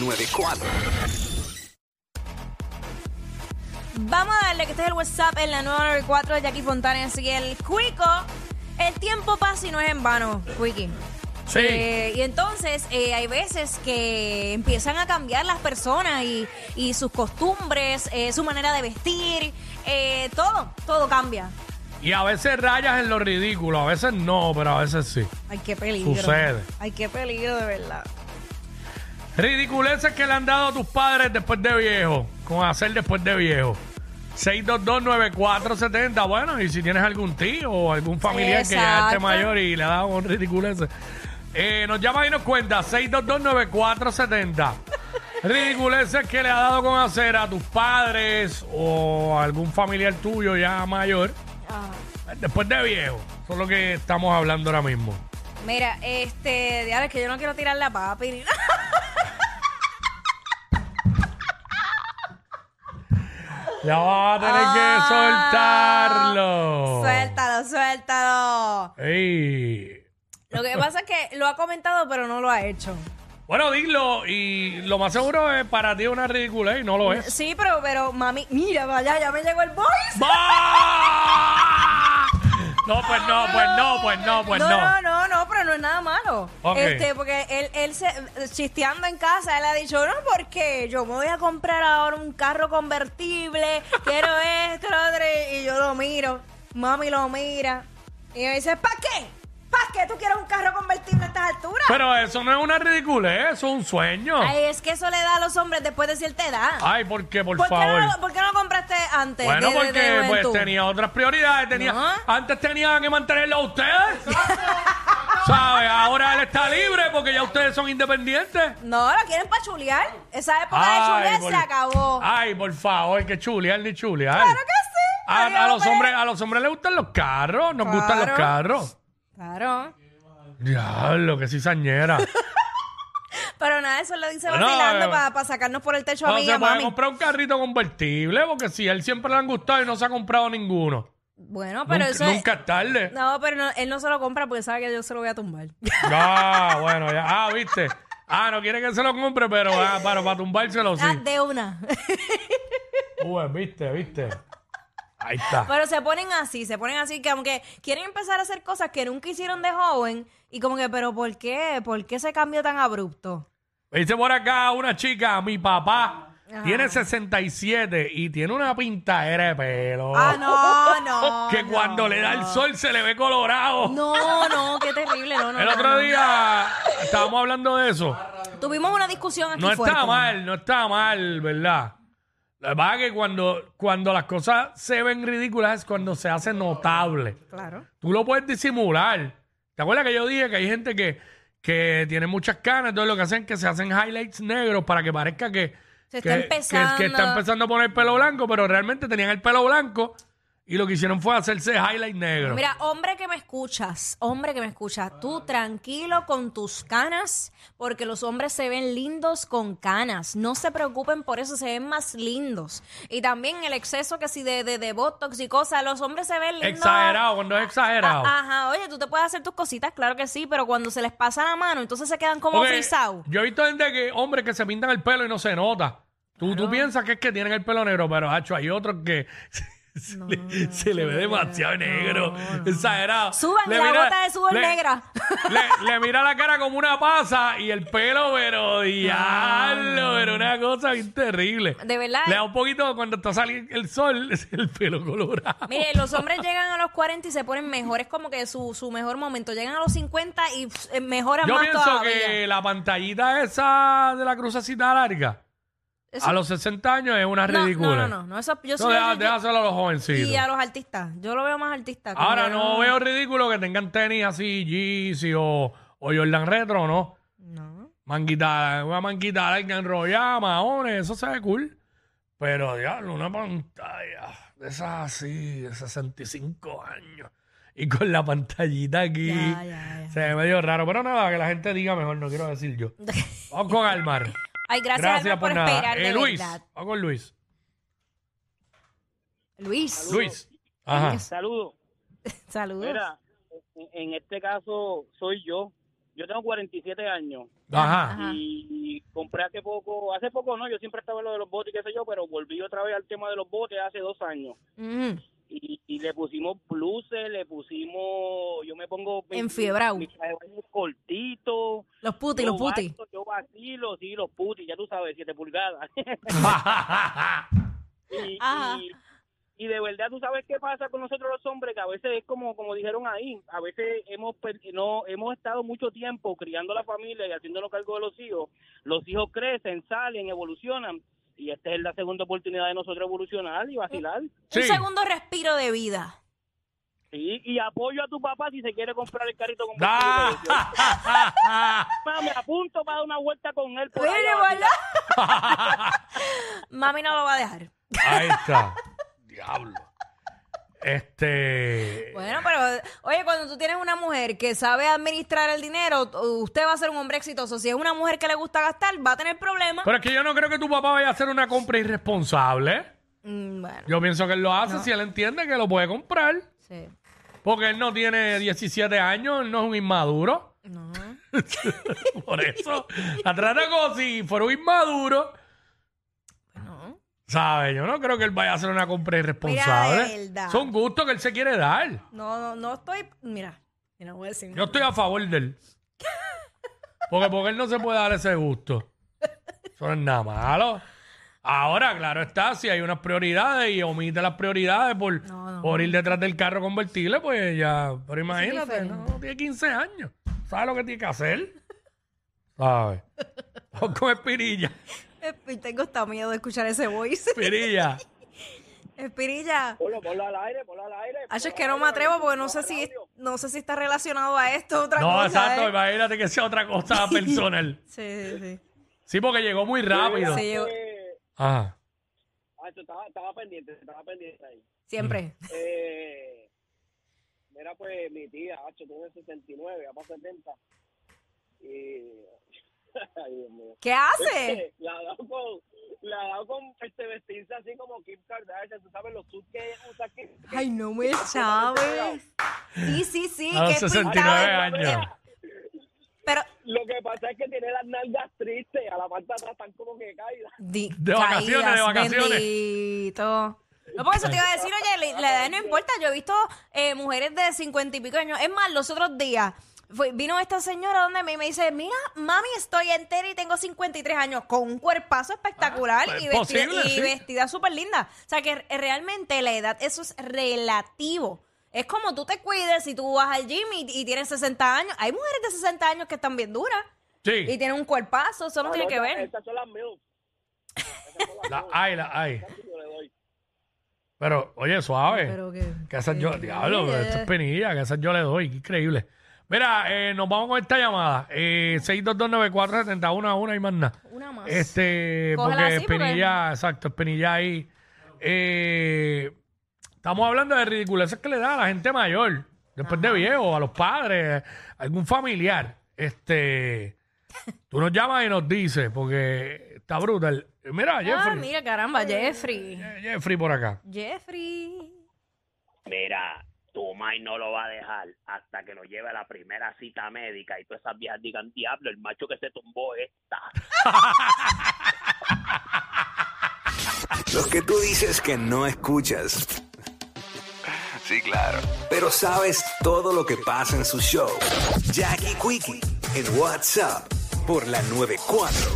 94. Vamos a darle que este es el WhatsApp en la 994 de Jackie Fontanes y el Cuico. El tiempo pasa y no es en vano, Quickie. Sí. Eh, y entonces eh, hay veces que empiezan a cambiar las personas y, y sus costumbres, eh, su manera de vestir, eh, todo, todo cambia. Y a veces rayas en lo ridículo, a veces no, pero a veces sí. Ay, qué peligro. Sucede. Ay, qué peligro de verdad. Ridiculeces que le han dado a tus padres después de viejo, con hacer después de viejo. 6229470. Bueno, y si tienes algún tío o algún familiar que ya esté mayor y le ha dado un ridiculeces, eh, nos llama y nos cuenta 6229470. Ridiculeces que le ha dado con hacer a tus padres o a algún familiar tuyo ya mayor Ah. después de viejo. Eso es lo que estamos hablando ahora mismo. Mira, este, ya es que yo no quiero tirar la papi Ya vas a tener que soltarlo. Suéltalo, suéltalo. Ey. Lo que pasa es que lo ha comentado, pero no lo ha hecho. Bueno, dilo, y lo más seguro es para ti una ridícula y no lo es. Sí, pero, pero, mami, mira, vaya, ya me llegó el voice. ¡Bah! No, pues no, pues no, pues no, pues no, no. no, no, no, es nada malo. Este, porque él, él se, chisteando en casa, él ha dicho, no, porque yo me voy a comprar ahora un carro convertible, quiero esto, lo otro, y yo lo miro, mami lo mira, y me dice, ¿para qué? ¿Para qué tú quieres un carro convertible a estas alturas? Pero eso no es una ridícula, ¿eh? eso es un sueño. Ay, es que eso le da a los hombres después de cierta edad. Ay, ¿por qué, por, ¿Por, qué favor? no, ¿Por qué no lo compraste antes? bueno, de- de- de porque pues tenía otras prioridades. Tenía, No. Antes tenía que mantenerlo a ustedes. ¿Sabes? Ahora él está libre porque ya ustedes son independientes. No, lo quieren para chulear. Esa época Ay, de chulear por- se acabó. Ay, por favor, que chulear ni chulear. Claro que sí. A, los hombres, a los hombres les gustan los carros, nos gustan los Claro. carros. Claro. Diablo, que cizañera. Pero nada, eso lo dice vacilando eh, para sacarnos por el techo a No mí y a puede mami. comprar un carrito convertible, porque si a él siempre le han gustado y no se ha comprado ninguno. Bueno, pero nunca, eso es- nunca es tarde. No, pero no- él no se lo compra porque sabe que yo se lo voy a tumbar. Ah, bueno, ya. Ah, viste. Ah, no quiere que se lo compre, pero ah, para, para tumbárselo sí. Ah, de una. Uy, viste, viste. Ahí está. pero se ponen así, se ponen así que aunque quieren empezar a hacer cosas que nunca hicieron de joven y como que, pero ¿por qué? ¿Por qué ese cambio tan abrupto? Dice por acá una chica, mi papá Ajá. tiene 67 y tiene una pintadera de pelo. Ah, no, no. que no, cuando le da el sol se le ve colorado. No, no, qué terrible. No, no, el otro día estábamos hablando de eso. Tuvimos una discusión aquí No fuerte. está mal, no está mal, ¿verdad? La verdad es que cuando, cuando las cosas se ven ridículas es cuando se hace notable. Claro. Tú lo puedes disimular. ¿Te acuerdas que yo dije que hay gente que, que tiene muchas canas? Entonces lo que hacen es que se hacen highlights negros para que parezca que, Se que, está empezando. que- que está empezando a poner pelo blanco, pero realmente tenían el pelo blanco y lo que hicieron fue hacerse highlight negro. Mira, hombre que me escuchas, hombre que me escuchas, tú tranquilo con tus canas, porque los hombres se ven lindos con canas. No se preocupen por eso, se ven más lindos. Y también el exceso que si de, de, de botox y cosas, los hombres se ven lindos. exagerado, cuando es exagerado. Ajá, oye, tú te puedes hacer tus cositas, claro que sí, pero cuando se les pasa la mano, entonces se quedan como Porque frisados. Yo he visto gente que, hombres que se pintan el pelo y no se nota. Tú, tú piensas que es que tienen el pelo negro, pero hacho, hay otros que se, le, se le ve demasiado negro, exagerado. Suban Le la mira- gota de sudor le- negra. Le, le mira la cara como una pasa y el pelo, pero diablo, pero una cosa bien terrible. De verdad. Le da un poquito cuando está saliendo el sol, es el pelo colorado. Mire, los hombres llegan a los 40 y se ponen mejor. Es como que su, su mejor momento. Llegan a los 50 y pff, eh, mejoran Yo más pienso todavía. que la pantallita esa de la crucecita larga, Eso- a los 60 años es una no, ridícula. No, no, no, no, eso, yo No, lo- deja- yo- déjaselo a los jovencitos. Y a los artistas. Yo lo veo más artista. como Ahora que no veo ridículo que tengan tenis así, Yeezy o, o Jordan Retro, ¿no? No. Manguita, una manguita larga enrollada, maones, eso se ve cool. Pero, diablo, una pantalla de esas así, de 65 años. Y con la pantallita aquí. Ya, ya, ya. Se ve medio raro. Pero nada, que la gente diga mejor, no quiero decir yo. Vamos con Almar. Ay, gracias, Alma, por, nada. esperar, de Eh, Luis, verdad. vamos con Luis. Luis, Luis. Ajá. Saludos. saludos. Mira, en, en este caso soy yo yo tengo 47 años Ajá. Ajá. y compré hace poco, hace poco no, yo siempre estaba en lo de los botes y qué sé yo, pero volví otra vez al tema de los botes hace dos años. Ujú. Y, y le pusimos pluses, le pusimos, yo me pongo... baño cortito. Los putis, yo los putis. bailo, Yo vacilo, sí, los putis, ya tú sabes, 7 pulgadas. y, y, y de verdad tú sabes qué pasa con nosotros los hombres que a veces es como como dijeron ahí a veces hemos no hemos estado mucho tiempo criando la familia y haciéndonos cargo de los hijos los hijos crecen salen evolucionan y esta es la segunda oportunidad de nosotros evolucionar y vacilar Sí. Un segundo respiro de vida. sí y apoyo a tu papá si se quiere comprar el carrito con Da. me apunto para dar una vuelta con él por. Mami no lo va a dejar. Ahí está. Diablo. Este. Bueno, pero oye, cuando tú tienes una mujer que sabe administrar el dinero, usted va a ser un hombre exitoso. Si es una mujer que le gusta gastar, va a tener problemas. Pero es que yo no creo que tu papá vaya a hacer una compra irresponsable. Mm, bueno, Yo pienso que él lo hace si él entiende que lo puede comprar. sí. Porque él no tiene 17 años, él no es un inmaduro. No. Por eso. La trata como si fuera un inmaduro. ¿Sabes? Yo no creo que él vaya a hacer una compra irresponsable. Mira, verdad. Son gustos que él se quiere dar. No, no, no estoy. Mira, yo no voy a decir. Yo estoy a favor de él. Porque, porque él no se puede dar ese gusto. Eso no es nada malo. Ahora, claro está, si hay unas prioridades y omite las prioridades por, No, no. por ir detrás del carro convertible, pues ya. Pero imagínate, diferente. no, tiene 15 años. ¿Sabes lo que tiene que hacer? ¿Sabes? Vamos con Espirilla. Espi- Tengo hasta miedo de escuchar ese voice. Espirilla. Espirilla. Ponlo, ponlo al aire, ponlo al aire. Es que no me atrevo porque no sé si no sé si está relacionado a esto otra No, cosa. exacto, ¿eh? imagínate que sea otra cosa personal. Sí, sí, sí. Sí, porque llegó muy rápido. Sí, yo- Eh, Ajá. ah, esto estaba, estaba pendiente, estaba pendiente ahí. siempre. Eh, mira, pues mi tía, Hacho, tiene 69, ya para 70. Y. Ay, Dios mío. ¿Qué hace? La ha dado con, la ha dado con este, vestirse así como Kim Kardashian, tú sabes los suits que ella usa aquí. Ay, no me sabes. Sí, sí, sí. A los que 69 pintado. años. Pero Lo que pasa es que tiene las nalgas tristes, a la parte de atrás están como que caídas. De vacaciones, de vacaciones. Bendito. No, porque eso te iba a decir, oye, la, la edad no importa. Yo he visto eh, mujeres de cincuenta y pico años. Es más, los otros días fue- vino esta señora donde me, me dice, mira, mami, estoy entera y tengo 53 años con un cuerpazo espectacular Ah, y es vestida, posible, y sí. vestida súper linda. O sea, que re- realmente la edad, eso es relativo. Es como tú te cuides si tú vas al gym y, y tienes 60 años. Hay mujeres de 60 años que están bien duras y Sí. tienen un cuerpazo, eso no tiene que ver. Estas son las milk. La hay, la hay. Yo le doy. Pero, oye, suave. Pero que- Que esas yo, diablo, esto es penilla, que esas yo le doy, qué increíble. Mira, eh, nos vamos con esta llamada. Eh, 6229470, una a una y más nada. Una más. Este, Cógela porque así, porque- Espinilla, exacto, Espinilla ahí. Eh, estamos hablando de ridiculeces que le da a la gente mayor, después de viejo, a los padres, a algún familiar. Este, tú nos llamas y nos dices, porque está brutal. Mira, Ah, Jeffrey. mira, caramba, Jeffrey. Eh, Jeffrey por acá. Jeffrey. Mira, tu mai no lo va a dejar hasta que lo lleve a la primera cita médica y todas esas viejas digan, diablo, el macho que se tumbó esta. Los que tú dices que no escuchas. Sí, claro. Pero sabes todo lo que pasa en su show. Jackie Quickie en WhatsApp por la 94.